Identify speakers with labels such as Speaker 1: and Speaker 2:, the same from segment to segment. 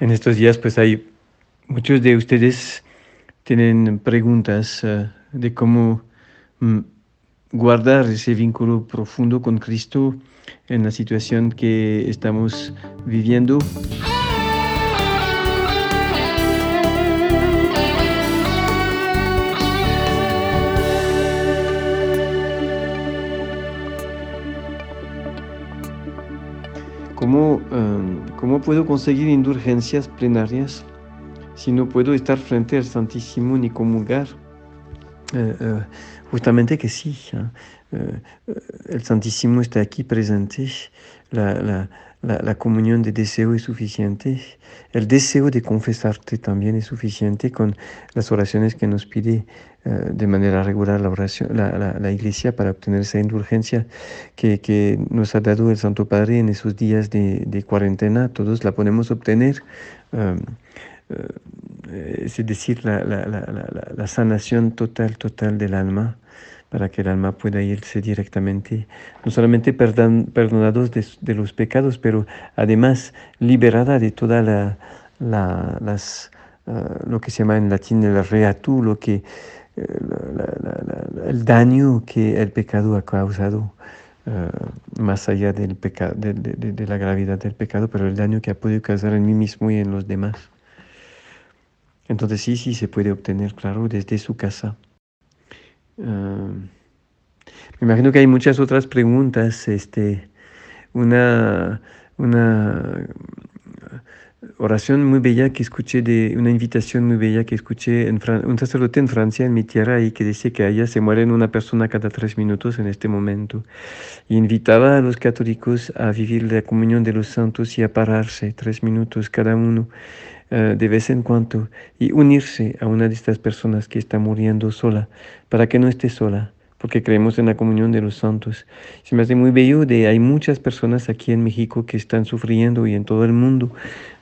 Speaker 1: En estos días pues hay muchos de ustedes tienen preguntas uh, de cómo mm, guardar ese vínculo profundo con Cristo en la situación que estamos viviendo. ¿Cómo, um, ¿Cómo puedo conseguir indulgencias plenarias si no puedo estar frente al Santísimo ni comulgar? Uh, uh, justamente que sí, uh, el Santísimo está aquí presente, la, la, la, comunión de deseo es suficiente, el deseo de confesarte también es suficiente con las oraciones que nos pide de manera regular la, oración, la, Iglesia para obtener esa indulgencia que, que, nos ha dado el Santo Padre en esos días de, de cuarentena, todos la podemos obtener. Um, eh, es decir, la, sanación total, total del alma, para que el alma pueda irse directamente, no solamente perdon, perdonados de, los pecados, pero además liberada de toda la, las, uh, lo que se llama en latín el reatú, lo que, uh, el daño que el pecado ha causado. Uh, más allá del pecado, de, de, de la gravedad del pecado, pero el daño que ha podido causar en mí mismo y en los demás. Entonces sí, sí se puede obtener, claro, desde su casa. Uh, me imagino que hay muchas otras preguntas. Este, una, una oración muy bella que escuché, de una invitación muy bella que escuché en Fran un sacerdote en Francia, en mi tierra, y que dice que allá se muere una persona cada tres minutos en este momento. Y invitaba a los católicos a vivir la comunión de los santos y a pararse tres minutos cada uno uh, de vez en cuando y unirse a una de estas personas que está muriendo sola, para que no esté sola, porque creemos en la comunión de los santos. Se me hace muy bello de hay muchas personas aquí en México que están sufriendo y en todo el mundo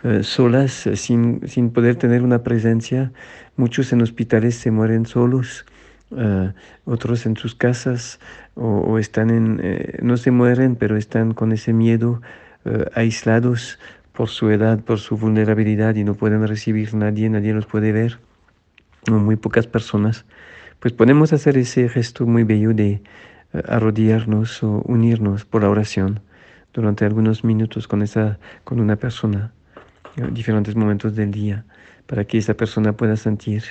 Speaker 1: uh, solas, sin, sin poder tener una presencia. Muchos en hospitales se mueren solos. Otros en sus casas o, están en, eh, no se mueren, pero están con ese miedo, aislados por su edad, por su vulnerabilidad y no pueden recibir nadie, nadie los puede ver, o muy pocas personas, pues podemos hacer ese gesto muy bello de uh, arrodillarnos o unirnos por la oración durante algunos minutos con, esa, con una persona, en diferentes momentos del día, para que esa persona pueda sentir,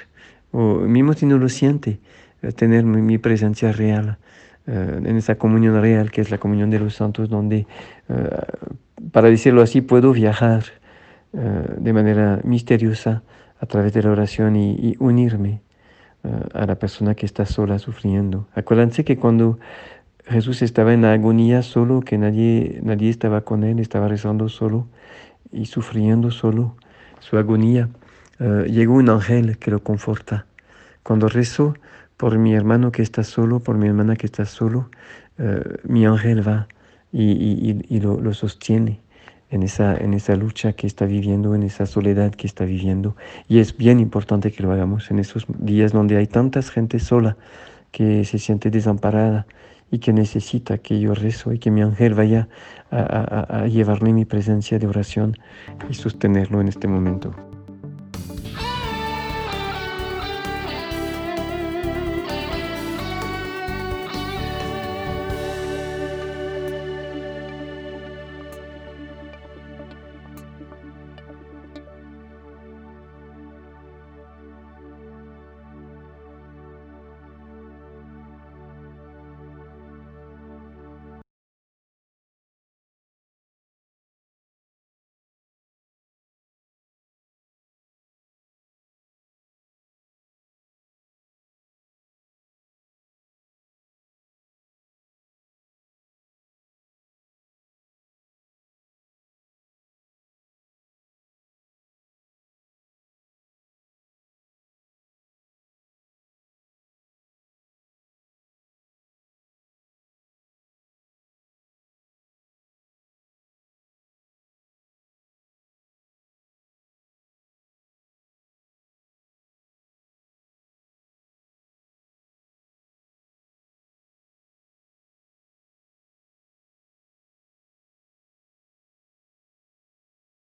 Speaker 1: o mismo si no lo siente, uh, tener mi presencia real. Uh, en esa comunión real que es la comunión de los santos, donde para decirlo así, puedo viajar uh, de manera misteriosa a través de la oración y, unirme a la persona que está sola sufriendo. Acuérdense que cuando Jesús estaba en la agonía solo, que nadie, nadie estaba con él, estaba rezando solo y sufriendo solo su agonía, llegó un ángel que lo conforta. Cuando rezo por mi hermano que está solo, por mi hermana que está solo, mi ángel va y, lo, sostiene en esa, en esa lucha que está viviendo, en esa soledad que está viviendo. Y es bien importante que lo hagamos en esos días donde hay tanta gente sola que se siente desamparada y que necesita que yo rezo y que mi ángel vaya a, a, a llevarle mi presencia de oración y sostenerlo en este momento.